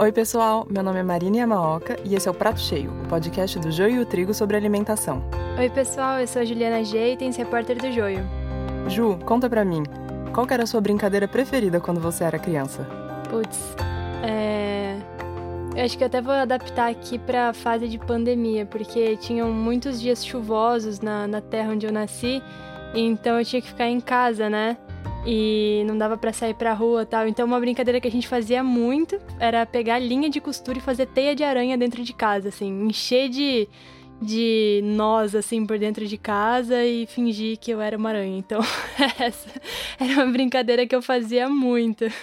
Oi, pessoal. Meu nome é Marina Yamaoka e esse é o Prato Cheio, o podcast do Joio e o Trigo sobre alimentação. Oi, pessoal. Eu sou a Juliana Jeitens, repórter do Joio. Ju, conta pra mim, qual era a sua brincadeira preferida quando você era criança? Putz, é... Eu acho que eu até vou adaptar aqui pra fase de pandemia, porque tinham muitos dias chuvosos na, na terra onde eu nasci, então eu tinha que ficar em casa, né? E não dava para sair pra rua tal. Então uma brincadeira que a gente fazia muito era pegar linha de costura e fazer teia de aranha dentro de casa, assim, encher de, de nós, assim, por dentro de casa e fingir que eu era uma aranha. Então, essa era uma brincadeira que eu fazia muito.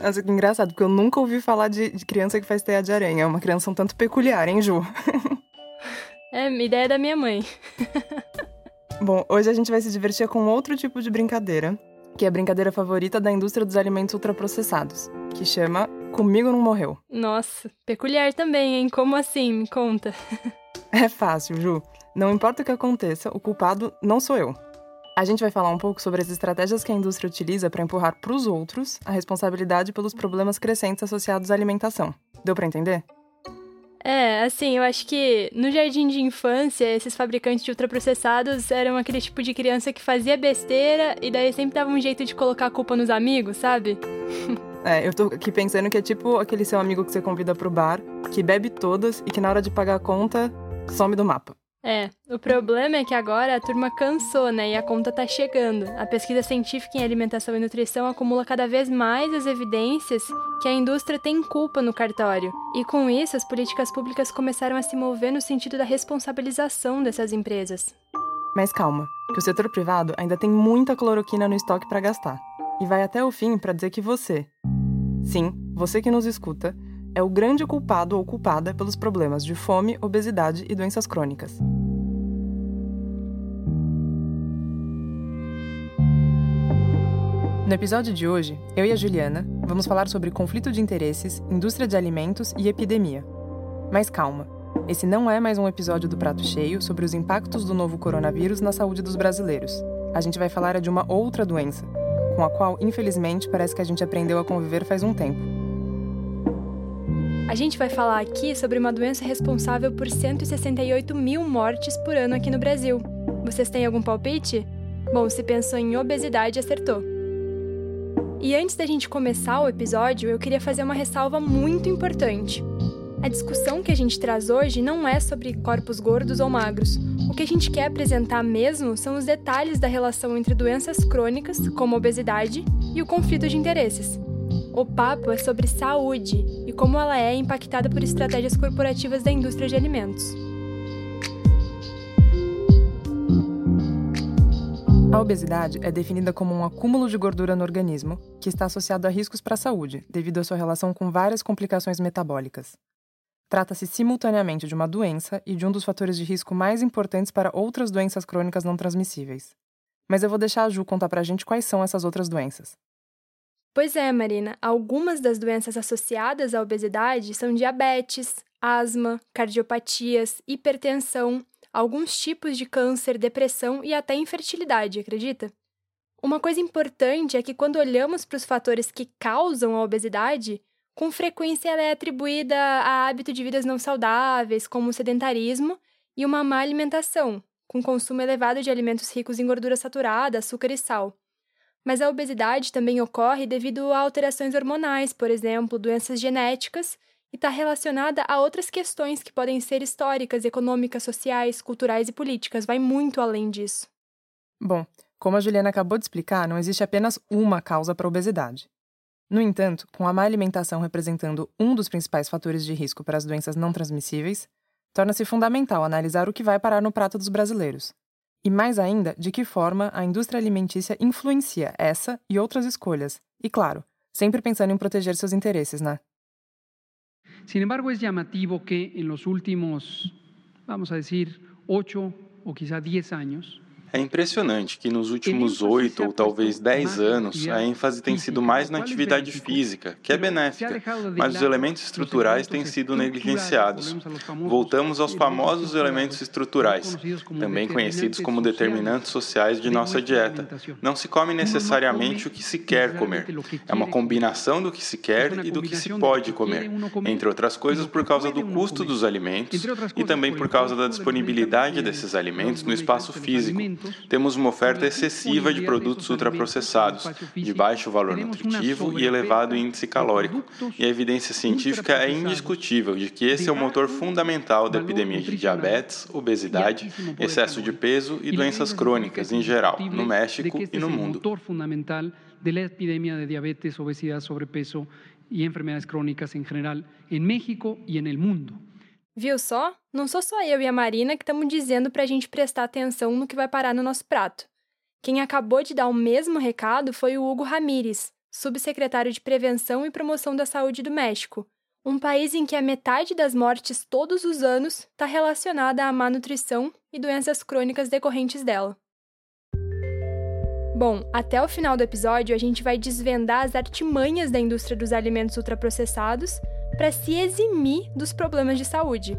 Nossa, que engraçado, porque eu nunca ouvi falar de, de criança que faz teia de aranha. É uma criança um tanto peculiar, hein, Ju? é, ideia da minha mãe. Bom, hoje a gente vai se divertir com outro tipo de brincadeira, que é a brincadeira favorita da indústria dos alimentos ultraprocessados, que chama Comigo Não Morreu. Nossa, peculiar também, hein? Como assim? Me conta. é fácil, Ju. Não importa o que aconteça, o culpado não sou eu. A gente vai falar um pouco sobre as estratégias que a indústria utiliza para empurrar para os outros a responsabilidade pelos problemas crescentes associados à alimentação. Deu para entender? É, assim, eu acho que no jardim de infância, esses fabricantes de ultraprocessados eram aquele tipo de criança que fazia besteira e daí sempre dava um jeito de colocar a culpa nos amigos, sabe? É, eu tô aqui pensando que é tipo aquele seu amigo que você convida pro bar, que bebe todas e que na hora de pagar a conta some do mapa. É, o problema é que agora a turma cansou, né? E a conta tá chegando. A pesquisa científica em alimentação e nutrição acumula cada vez mais as evidências que a indústria tem culpa no cartório. E com isso, as políticas públicas começaram a se mover no sentido da responsabilização dessas empresas. Mas calma, que o setor privado ainda tem muita cloroquina no estoque para gastar. E vai até o fim para dizer que você, sim, você que nos escuta, é o grande culpado ou culpada pelos problemas de fome, obesidade e doenças crônicas. No episódio de hoje, eu e a Juliana vamos falar sobre conflito de interesses, indústria de alimentos e epidemia. Mas calma, esse não é mais um episódio do Prato Cheio sobre os impactos do novo coronavírus na saúde dos brasileiros. A gente vai falar de uma outra doença, com a qual, infelizmente, parece que a gente aprendeu a conviver faz um tempo a gente vai falar aqui sobre uma doença responsável por 168 mil mortes por ano aqui no Brasil. Vocês têm algum palpite? Bom, se pensou em obesidade, acertou. E antes da gente começar o episódio, eu queria fazer uma ressalva muito importante. A discussão que a gente traz hoje não é sobre corpos gordos ou magros. O que a gente quer apresentar mesmo são os detalhes da relação entre doenças crônicas, como obesidade, e o conflito de interesses. O papo é sobre saúde e como ela é impactada por estratégias corporativas da indústria de alimentos. A obesidade é definida como um acúmulo de gordura no organismo que está associado a riscos para a saúde, devido à sua relação com várias complicações metabólicas. Trata-se simultaneamente de uma doença e de um dos fatores de risco mais importantes para outras doenças crônicas não transmissíveis. Mas eu vou deixar a Ju contar pra gente quais são essas outras doenças. Pois é, Marina. Algumas das doenças associadas à obesidade são diabetes, asma, cardiopatias, hipertensão, alguns tipos de câncer, depressão e até infertilidade, acredita? Uma coisa importante é que quando olhamos para os fatores que causam a obesidade, com frequência ela é atribuída a hábito de vidas não saudáveis, como o sedentarismo e uma má alimentação, com consumo elevado de alimentos ricos em gordura saturada, açúcar e sal. Mas a obesidade também ocorre devido a alterações hormonais, por exemplo, doenças genéticas, e está relacionada a outras questões que podem ser históricas, econômicas, sociais, culturais e políticas. Vai muito além disso. Bom, como a Juliana acabou de explicar, não existe apenas uma causa para a obesidade. No entanto, com a má alimentação representando um dos principais fatores de risco para as doenças não transmissíveis, torna-se fundamental analisar o que vai parar no prato dos brasileiros, e mais ainda, de que forma a indústria alimentícia influencia essa e outras escolhas. E claro, sempre pensando em proteger seus interesses, né? Sin embargo, es llamativo que en los últimos, vamos a decir, ocho o quizá diez años, É impressionante que nos últimos oito ou talvez dez anos a ênfase tem sido mais na atividade física, que é benéfica, mas os elementos estruturais têm sido negligenciados. Voltamos aos famosos elementos estruturais, também conhecidos como determinantes sociais de nossa dieta. Não se come necessariamente o que se quer comer, é uma combinação do que se quer e do que se pode comer, entre outras coisas por causa do custo dos alimentos e também por causa da disponibilidade desses alimentos no espaço físico. Temos uma oferta excessiva de produtos ultraprocessados, de baixo valor nutritivo e elevado índice calórico, e a evidência científica é indiscutível de que esse é o motor fundamental da epidemia de diabetes, obesidade, excesso de peso e doenças crônicas em geral, no México e no mundo. de la epidemia de diabetes, obesidad, sobrepeso y enfermedades crónicas en general en México y en el mundo. Viu só? Não sou só eu e a Marina que estamos dizendo para a gente prestar atenção no que vai parar no nosso prato. Quem acabou de dar o mesmo recado foi o Hugo Ramírez, subsecretário de Prevenção e Promoção da Saúde do México, um país em que a metade das mortes todos os anos está relacionada à má nutrição e doenças crônicas decorrentes dela. Bom, até o final do episódio a gente vai desvendar as artimanhas da indústria dos alimentos ultraprocessados para se eximir dos problemas de saúde.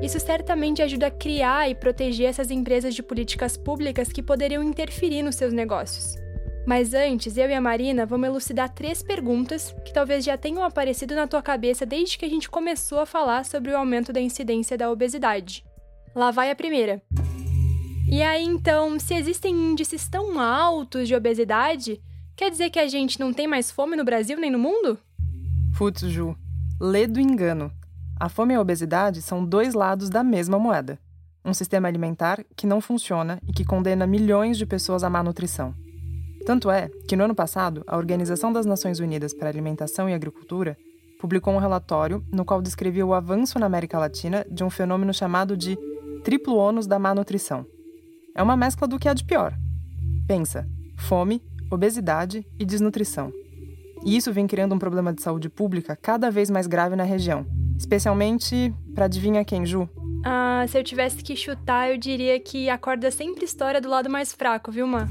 Isso certamente ajuda a criar e proteger essas empresas de políticas públicas que poderiam interferir nos seus negócios. Mas antes, eu e a Marina vamos elucidar três perguntas que talvez já tenham aparecido na tua cabeça desde que a gente começou a falar sobre o aumento da incidência da obesidade. Lá vai a primeira. E aí, então, se existem índices tão altos de obesidade, quer dizer que a gente não tem mais fome no Brasil nem no mundo? Putz, Ju, lê do engano. A fome e a obesidade são dois lados da mesma moeda. Um sistema alimentar que não funciona e que condena milhões de pessoas à má nutrição. Tanto é que no ano passado, a Organização das Nações Unidas para a Alimentação e Agricultura publicou um relatório no qual descrevia o avanço na América Latina de um fenômeno chamado de triplo ônus da má nutrição. É uma mescla do que há de pior. Pensa: fome, obesidade e desnutrição. E isso vem criando um problema de saúde pública cada vez mais grave na região, especialmente para adivinha quem, Ju? Ah, se eu tivesse que chutar, eu diria que a corda sempre estoura do lado mais fraco, viu, Má?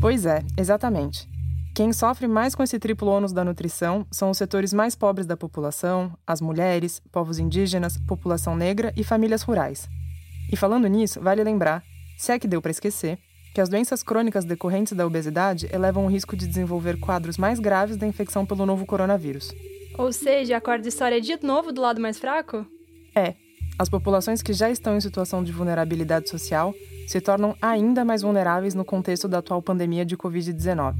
Pois é, exatamente. Quem sofre mais com esse triplo ônus da nutrição são os setores mais pobres da população, as mulheres, povos indígenas, população negra e famílias rurais. E falando nisso, vale lembrar, se é que deu para esquecer, que as doenças crônicas decorrentes da obesidade elevam o risco de desenvolver quadros mais graves da infecção pelo novo coronavírus. Ou seja, a corda história de novo do lado mais fraco? É. As populações que já estão em situação de vulnerabilidade social se tornam ainda mais vulneráveis no contexto da atual pandemia de Covid-19.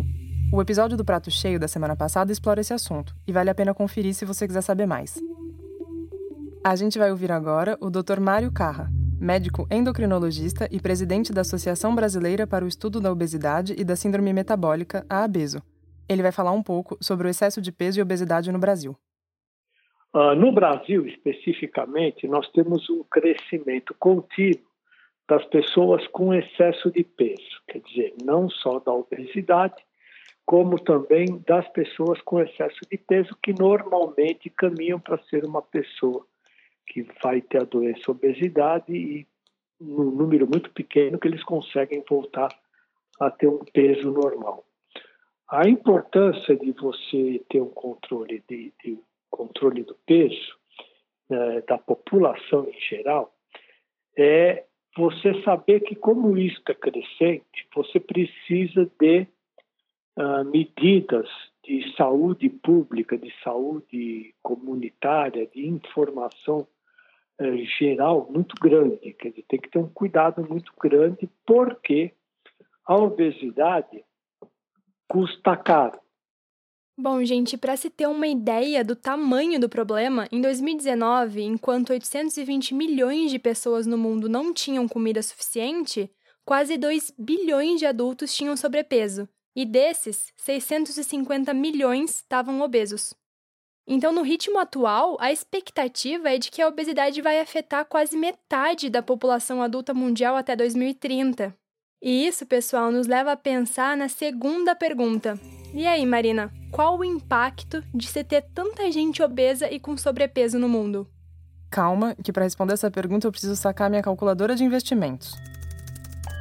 O episódio do Prato Cheio da semana passada explora esse assunto e vale a pena conferir se você quiser saber mais. A gente vai ouvir agora o Dr. Mário Carra, médico endocrinologista e presidente da Associação Brasileira para o Estudo da Obesidade e da Síndrome Metabólica, a ABESO. Ele vai falar um pouco sobre o excesso de peso e obesidade no Brasil. Uh, no Brasil, especificamente, nós temos um crescimento contínuo das pessoas com excesso de peso, quer dizer, não só da obesidade, como também das pessoas com excesso de peso que normalmente caminham para ser uma pessoa que vai ter a doença obesidade e num número muito pequeno que eles conseguem voltar a ter um peso normal. A importância de você ter um controle de, de controle do peso né, da população em geral é você saber que como isso é crescente, você precisa de uh, medidas de saúde pública, de saúde comunitária, de informação geral muito grande. Quer dizer, tem que ter um cuidado muito grande, porque a obesidade custa caro. Bom, gente, para se ter uma ideia do tamanho do problema, em 2019, enquanto 820 milhões de pessoas no mundo não tinham comida suficiente, quase 2 bilhões de adultos tinham sobrepeso, e desses, 650 milhões estavam obesos. Então, no ritmo atual, a expectativa é de que a obesidade vai afetar quase metade da população adulta mundial até 2030. E isso, pessoal, nos leva a pensar na segunda pergunta. E aí, Marina, qual o impacto de se ter tanta gente obesa e com sobrepeso no mundo? Calma, que para responder essa pergunta eu preciso sacar minha calculadora de investimentos.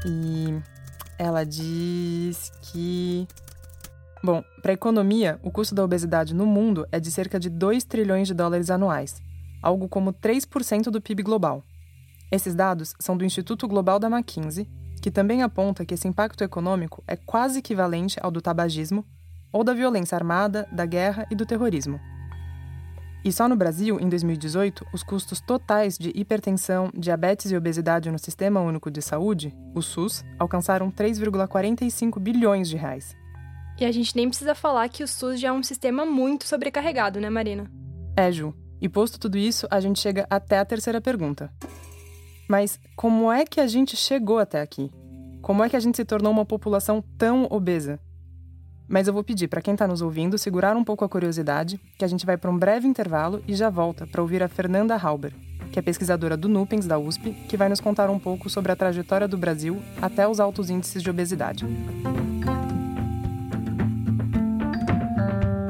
E ela diz que. Bom, para a economia, o custo da obesidade no mundo é de cerca de 2 trilhões de dólares anuais, algo como 3% do PIB global. Esses dados são do Instituto Global da McKinsey, que também aponta que esse impacto econômico é quase equivalente ao do tabagismo ou da violência armada, da guerra e do terrorismo. E só no Brasil, em 2018, os custos totais de hipertensão, diabetes e obesidade no Sistema Único de Saúde, o SUS, alcançaram 3,45 bilhões de reais. E a gente nem precisa falar que o SUS já é um sistema muito sobrecarregado, né, Marina? É, Ju. E posto tudo isso, a gente chega até a terceira pergunta. Mas como é que a gente chegou até aqui? Como é que a gente se tornou uma população tão obesa? Mas eu vou pedir para quem está nos ouvindo segurar um pouco a curiosidade, que a gente vai para um breve intervalo e já volta para ouvir a Fernanda Halber, que é pesquisadora do NUPENS da USP, que vai nos contar um pouco sobre a trajetória do Brasil até os altos índices de obesidade.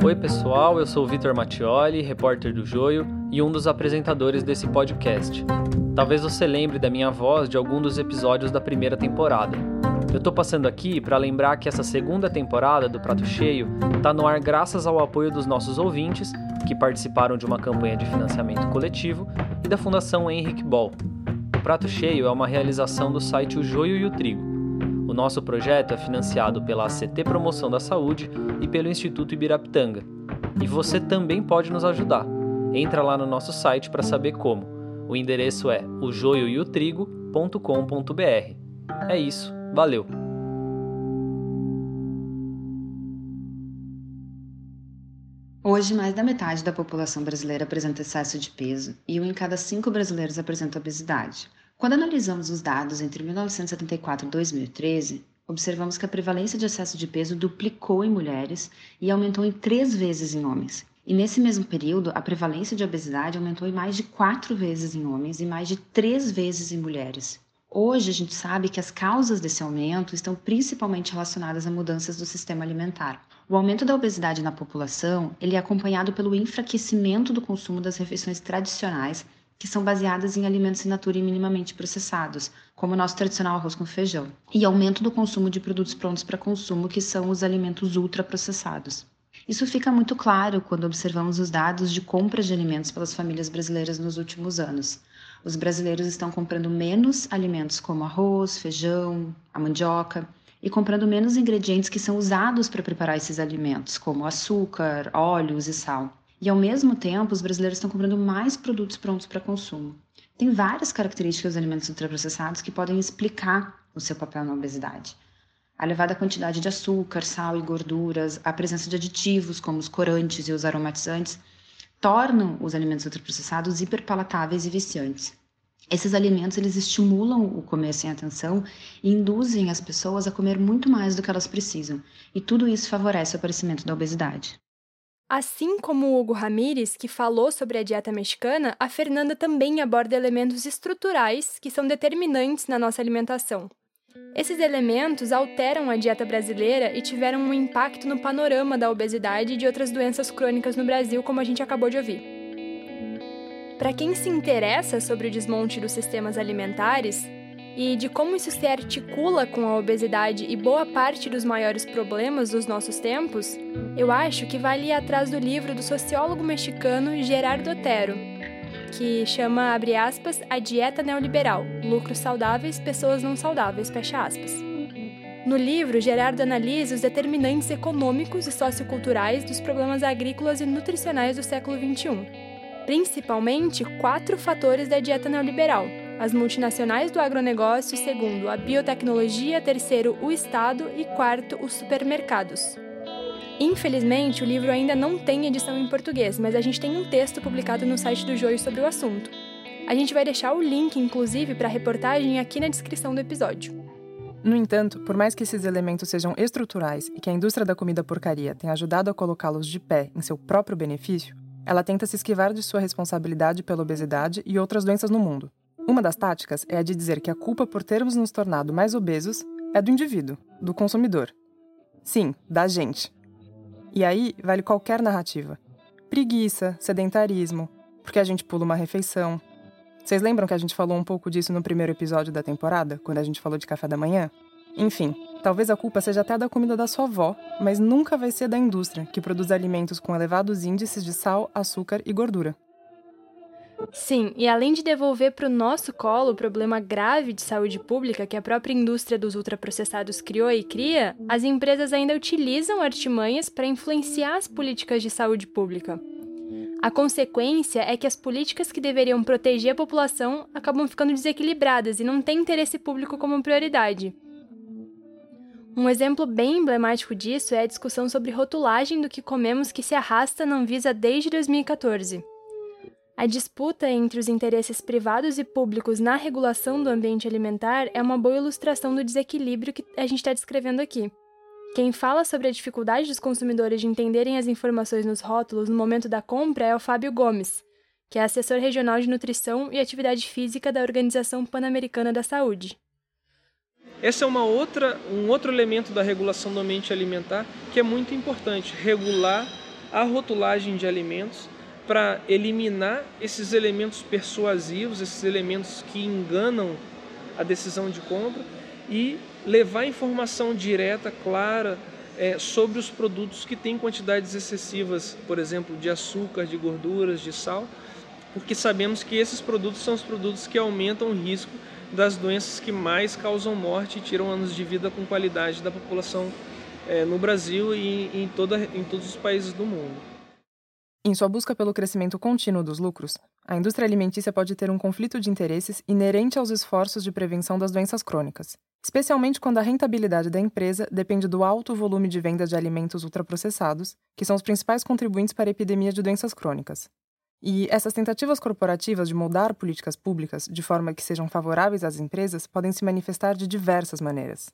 Oi, pessoal, eu sou Vitor Mattioli, repórter do Joio e um dos apresentadores desse podcast. Talvez você lembre da minha voz de algum dos episódios da primeira temporada. Eu tô passando aqui para lembrar que essa segunda temporada do Prato Cheio tá no ar graças ao apoio dos nossos ouvintes, que participaram de uma campanha de financiamento coletivo, e da Fundação Henrique Ball. O Prato Cheio é uma realização do site O Joio e o Trigo. O nosso projeto é financiado pela ACT Promoção da Saúde e pelo Instituto Ibirapitanga. E você também pode nos ajudar. Entra lá no nosso site para saber como. O endereço é ojoioeotrigo.com.br. É isso. Valeu! Hoje, mais da metade da população brasileira apresenta excesso de peso e um em cada cinco brasileiros apresenta obesidade. Quando analisamos os dados entre 1974 e 2013, observamos que a prevalência de excesso de peso duplicou em mulheres e aumentou em três vezes em homens. E nesse mesmo período, a prevalência de obesidade aumentou em mais de quatro vezes em homens e mais de três vezes em mulheres. Hoje a gente sabe que as causas desse aumento estão principalmente relacionadas a mudanças do sistema alimentar. O aumento da obesidade na população ele é acompanhado pelo enfraquecimento do consumo das refeições tradicionais, que são baseadas em alimentos in natura e minimamente processados, como o nosso tradicional arroz com feijão, e aumento do consumo de produtos prontos para consumo, que são os alimentos ultraprocessados. Isso fica muito claro quando observamos os dados de compra de alimentos pelas famílias brasileiras nos últimos anos. Os brasileiros estão comprando menos alimentos como arroz, feijão, a mandioca e comprando menos ingredientes que são usados para preparar esses alimentos, como açúcar, óleos e sal. E ao mesmo tempo, os brasileiros estão comprando mais produtos prontos para consumo. Tem várias características dos alimentos ultraprocessados que podem explicar o seu papel na obesidade. A elevada quantidade de açúcar, sal e gorduras, a presença de aditivos como os corantes e os aromatizantes tornam os alimentos ultraprocessados hiperpalatáveis e viciantes. Esses alimentos eles estimulam o comer sem atenção e induzem as pessoas a comer muito mais do que elas precisam, e tudo isso favorece o aparecimento da obesidade. Assim como o Hugo Ramírez, que falou sobre a dieta mexicana, a Fernanda também aborda elementos estruturais que são determinantes na nossa alimentação. Esses elementos alteram a dieta brasileira e tiveram um impacto no panorama da obesidade e de outras doenças crônicas no Brasil, como a gente acabou de ouvir. Para quem se interessa sobre o desmonte dos sistemas alimentares e de como isso se articula com a obesidade e boa parte dos maiores problemas dos nossos tempos, eu acho que vale ir atrás do livro do sociólogo mexicano Gerardo Otero, que chama, abre aspas, A Dieta Neoliberal: Lucros Saudáveis, Pessoas Não Saudáveis, fecha aspas. No livro, Gerardo analisa os determinantes econômicos e socioculturais dos problemas agrícolas e nutricionais do século XXI, principalmente quatro fatores da dieta neoliberal: as multinacionais do agronegócio, segundo, a biotecnologia, terceiro, o Estado e quarto, os supermercados. Infelizmente, o livro ainda não tem edição em português, mas a gente tem um texto publicado no site do Joio sobre o assunto. A gente vai deixar o link, inclusive, para a reportagem aqui na descrição do episódio. No entanto, por mais que esses elementos sejam estruturais e que a indústria da comida porcaria tenha ajudado a colocá-los de pé em seu próprio benefício, ela tenta se esquivar de sua responsabilidade pela obesidade e outras doenças no mundo. Uma das táticas é a de dizer que a culpa por termos nos tornado mais obesos é do indivíduo, do consumidor. Sim, da gente. E aí vale qualquer narrativa. Preguiça, sedentarismo, porque a gente pula uma refeição. Vocês lembram que a gente falou um pouco disso no primeiro episódio da temporada, quando a gente falou de café da manhã? Enfim, talvez a culpa seja até da comida da sua avó, mas nunca vai ser da indústria, que produz alimentos com elevados índices de sal, açúcar e gordura. Sim, e além de devolver para o nosso colo o problema grave de saúde pública que a própria indústria dos ultraprocessados criou e cria, as empresas ainda utilizam artimanhas para influenciar as políticas de saúde pública. A consequência é que as políticas que deveriam proteger a população acabam ficando desequilibradas e não têm interesse público como prioridade. Um exemplo bem emblemático disso é a discussão sobre rotulagem do que comemos que se arrasta na Anvisa desde 2014. A disputa entre os interesses privados e públicos na regulação do ambiente alimentar é uma boa ilustração do desequilíbrio que a gente está descrevendo aqui. Quem fala sobre a dificuldade dos consumidores de entenderem as informações nos rótulos no momento da compra é o Fábio Gomes, que é assessor regional de nutrição e atividade física da Organização Pan-Americana da Saúde. Esse é uma outra, um outro elemento da regulação do ambiente alimentar que é muito importante, regular a rotulagem de alimentos para eliminar esses elementos persuasivos, esses elementos que enganam a decisão de compra e levar informação direta, clara, é, sobre os produtos que têm quantidades excessivas, por exemplo, de açúcar, de gorduras, de sal, porque sabemos que esses produtos são os produtos que aumentam o risco das doenças que mais causam morte e tiram anos de vida com qualidade da população é, no Brasil e em, toda, em todos os países do mundo. Em sua busca pelo crescimento contínuo dos lucros, a indústria alimentícia pode ter um conflito de interesses inerente aos esforços de prevenção das doenças crônicas, especialmente quando a rentabilidade da empresa depende do alto volume de venda de alimentos ultraprocessados, que são os principais contribuintes para a epidemia de doenças crônicas. E essas tentativas corporativas de moldar políticas públicas de forma que sejam favoráveis às empresas podem se manifestar de diversas maneiras.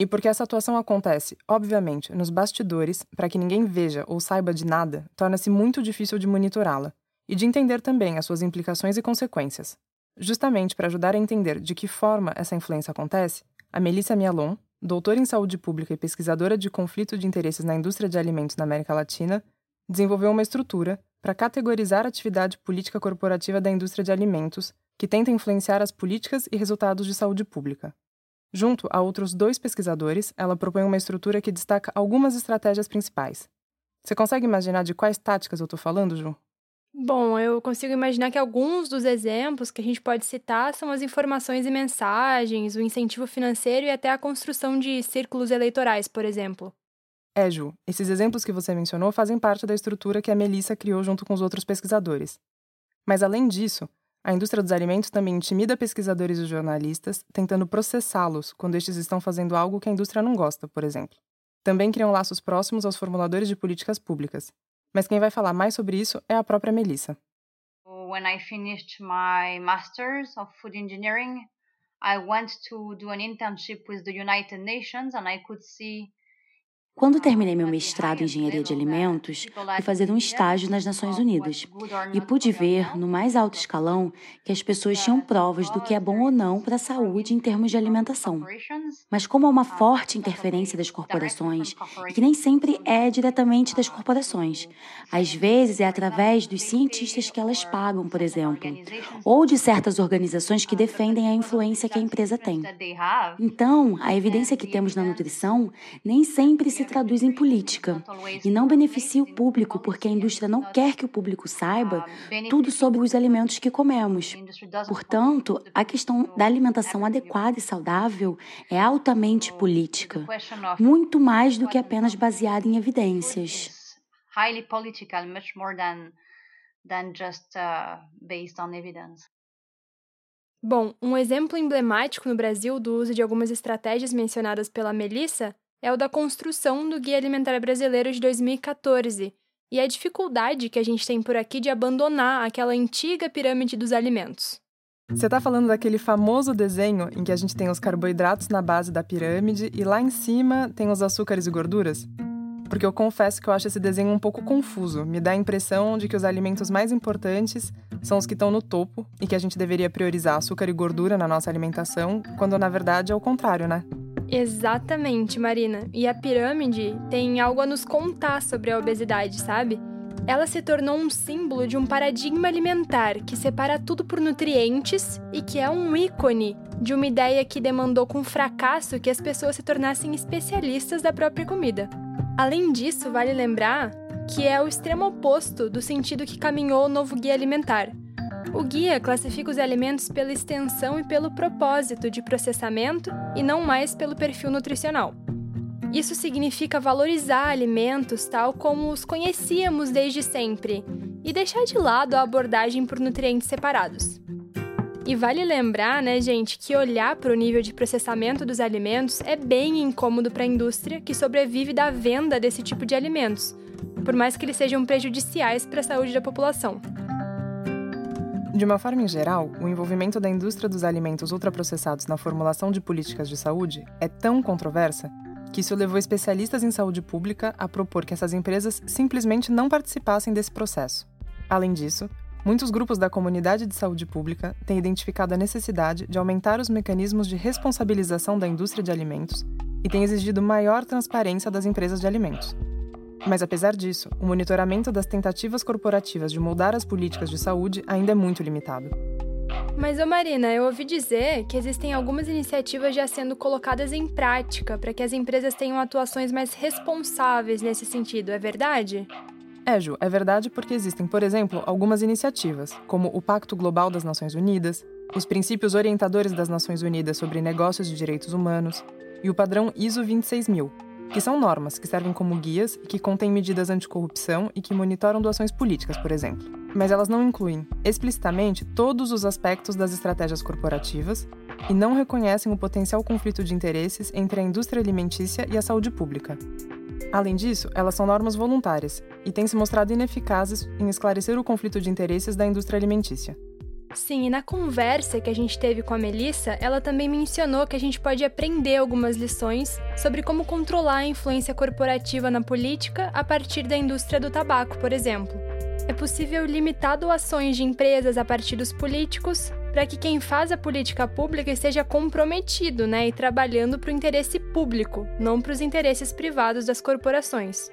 E porque essa atuação acontece, obviamente, nos bastidores, para que ninguém veja ou saiba de nada, torna-se muito difícil de monitorá-la e de entender também as suas implicações e consequências. Justamente para ajudar a entender de que forma essa influência acontece, a Melissa Mialon, doutora em saúde pública e pesquisadora de conflito de interesses na indústria de alimentos na América Latina, desenvolveu uma estrutura para categorizar a atividade política corporativa da indústria de alimentos, que tenta influenciar as políticas e resultados de saúde pública. Junto a outros dois pesquisadores, ela propõe uma estrutura que destaca algumas estratégias principais. Você consegue imaginar de quais táticas eu estou falando, Ju? Bom, eu consigo imaginar que alguns dos exemplos que a gente pode citar são as informações e mensagens, o incentivo financeiro e até a construção de círculos eleitorais, por exemplo. É, Ju, esses exemplos que você mencionou fazem parte da estrutura que a Melissa criou junto com os outros pesquisadores. Mas, além disso, a indústria dos alimentos também intimida pesquisadores e jornalistas, tentando processá-los quando estes estão fazendo algo que a indústria não gosta, por exemplo. Também criam laços próximos aos formuladores de políticas públicas. Mas quem vai falar mais sobre isso é a própria Melissa. When I finished my masters of food engineering, I went to do an internship with the United Nations and I could see quando terminei meu mestrado em engenharia de alimentos, fui fazer um estágio nas Nações Unidas e pude ver, no mais alto escalão, que as pessoas tinham provas do que é bom ou não para a saúde em termos de alimentação. Mas como há uma forte interferência das corporações, e que nem sempre é diretamente das corporações, às vezes é através dos cientistas que elas pagam, por exemplo, ou de certas organizações que defendem a influência que a empresa tem. Então, a evidência que temos na nutrição nem sempre se traduz em política e não beneficia o público porque a indústria não quer que o público saiba tudo sobre os alimentos que comemos. Portanto, a questão da alimentação adequada e saudável é altamente política, muito mais do que apenas baseada em evidências. Highly political, much more than than just uh, based on evidence. Bom, um exemplo emblemático no Brasil do uso de algumas estratégias mencionadas pela Melissa é o da construção do Guia Alimentar Brasileiro de 2014 e a dificuldade que a gente tem por aqui de abandonar aquela antiga pirâmide dos alimentos. Você está falando daquele famoso desenho em que a gente tem os carboidratos na base da pirâmide e lá em cima tem os açúcares e gorduras? Porque eu confesso que eu acho esse desenho um pouco confuso. Me dá a impressão de que os alimentos mais importantes são os que estão no topo e que a gente deveria priorizar açúcar e gordura na nossa alimentação, quando na verdade é o contrário, né? Exatamente, Marina. E a pirâmide tem algo a nos contar sobre a obesidade, sabe? ela se tornou um símbolo de um paradigma alimentar que separa tudo por nutrientes e que é um ícone de uma ideia que demandou com fracasso que as pessoas se tornassem especialistas da própria comida. Além disso, vale lembrar que é o extremo oposto do sentido que caminhou o novo guia alimentar. O guia classifica os alimentos pela extensão e pelo propósito de processamento e não mais pelo perfil nutricional. Isso significa valorizar alimentos tal como os conhecíamos desde sempre e deixar de lado a abordagem por nutrientes separados. E vale lembrar, né, gente, que olhar para o nível de processamento dos alimentos é bem incômodo para a indústria que sobrevive da venda desse tipo de alimentos, por mais que eles sejam prejudiciais para a saúde da população. De uma forma em geral, o envolvimento da indústria dos alimentos ultraprocessados na formulação de políticas de saúde é tão controversa que isso levou especialistas em saúde pública a propor que essas empresas simplesmente não participassem desse processo. Além disso, muitos grupos da comunidade de saúde pública têm identificado a necessidade de aumentar os mecanismos de responsabilização da indústria de alimentos e têm exigido maior transparência das empresas de alimentos. Mas apesar disso, o monitoramento das tentativas corporativas de moldar as políticas de saúde ainda é muito limitado. Mas, ô Marina, eu ouvi dizer que existem algumas iniciativas já sendo colocadas em prática para que as empresas tenham atuações mais responsáveis nesse sentido, é verdade? É, Ju, é verdade porque existem, por exemplo, algumas iniciativas, como o Pacto Global das Nações Unidas, os Princípios Orientadores das Nações Unidas sobre Negócios de Direitos Humanos e o padrão ISO 26000, que são normas que servem como guias e que contêm medidas anticorrupção e que monitoram doações políticas, por exemplo. Mas elas não incluem explicitamente todos os aspectos das estratégias corporativas e não reconhecem o potencial conflito de interesses entre a indústria alimentícia e a saúde pública. Além disso, elas são normas voluntárias e têm se mostrado ineficazes em esclarecer o conflito de interesses da indústria alimentícia. Sim, e na conversa que a gente teve com a Melissa, ela também mencionou que a gente pode aprender algumas lições sobre como controlar a influência corporativa na política a partir da indústria do tabaco, por exemplo. É possível limitar doações de empresas a partir dos políticos para que quem faz a política pública esteja comprometido né, e trabalhando para o interesse público, não para os interesses privados das corporações.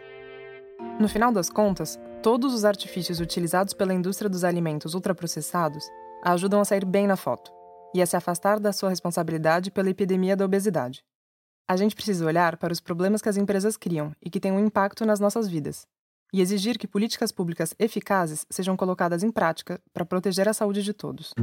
No final das contas, todos os artifícios utilizados pela indústria dos alimentos ultraprocessados ajudam a sair bem na foto e a se afastar da sua responsabilidade pela epidemia da obesidade. A gente precisa olhar para os problemas que as empresas criam e que têm um impacto nas nossas vidas, e exigir que políticas públicas eficazes sejam colocadas em prática para proteger a saúde de todos.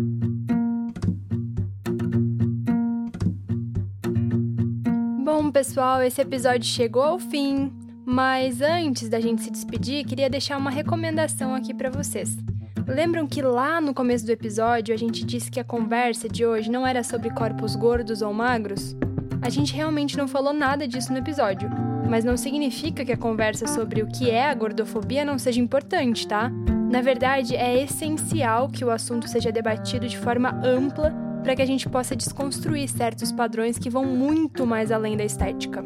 Bom, pessoal, esse episódio chegou ao fim, mas antes da gente se despedir, queria deixar uma recomendação aqui para vocês. Lembram que lá no começo do episódio a gente disse que a conversa de hoje não era sobre corpos gordos ou magros? A gente realmente não falou nada disso no episódio, mas não significa que a conversa sobre o que é a gordofobia não seja importante, tá? Na verdade, é essencial que o assunto seja debatido de forma ampla para que a gente possa desconstruir certos padrões que vão muito mais além da estética.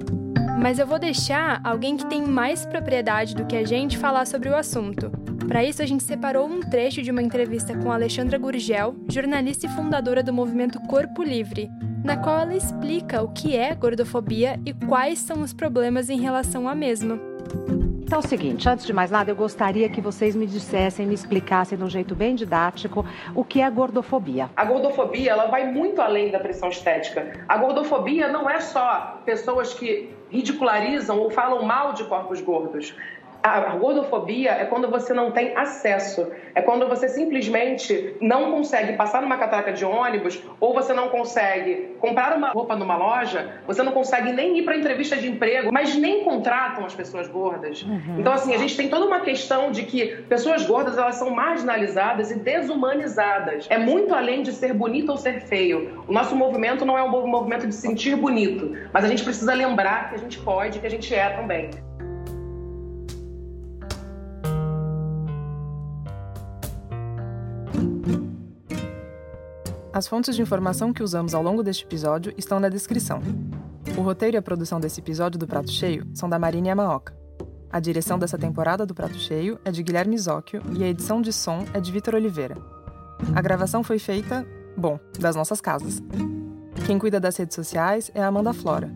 Mas eu vou deixar alguém que tem mais propriedade do que a gente falar sobre o assunto. Para isso, a gente separou um trecho de uma entrevista com Alexandra Gurgel, jornalista e fundadora do movimento Corpo Livre, na qual ela explica o que é gordofobia e quais são os problemas em relação à mesma. Então é o seguinte, antes de mais nada, eu gostaria que vocês me dissessem, me explicassem de um jeito bem didático o que é gordofobia. A gordofobia, ela vai muito além da pressão estética. A gordofobia não é só pessoas que ridicularizam ou falam mal de corpos gordos. A gordofobia é quando você não tem acesso, é quando você simplesmente não consegue passar numa catraca de ônibus ou você não consegue comprar uma roupa numa loja, você não consegue nem ir para entrevista de emprego, mas nem contratam as pessoas gordas. Uhum. Então assim, a gente tem toda uma questão de que pessoas gordas elas são marginalizadas e desumanizadas. É muito além de ser bonito ou ser feio. O nosso movimento não é um movimento de sentir bonito, mas a gente precisa lembrar que a gente pode, que a gente é também. As fontes de informação que usamos ao longo deste episódio estão na descrição. O roteiro e a produção desse episódio do Prato Cheio são da Marina Yamaoka. A direção dessa temporada do Prato Cheio é de Guilherme Zóquio e a edição de som é de Vitor Oliveira. A gravação foi feita, bom, das nossas casas. Quem cuida das redes sociais é a Amanda Flora.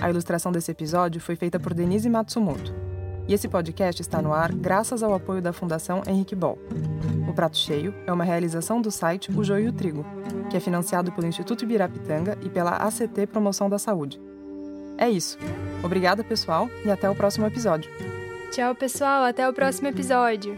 A ilustração desse episódio foi feita por Denise Matsumoto. E esse podcast está no ar graças ao apoio da Fundação Henrique Bol. O Prato Cheio é uma realização do site O Joio e o Trigo, que é financiado pelo Instituto Ibirapitanga e pela ACT Promoção da Saúde. É isso. Obrigada, pessoal, e até o próximo episódio. Tchau, pessoal. Até o próximo episódio.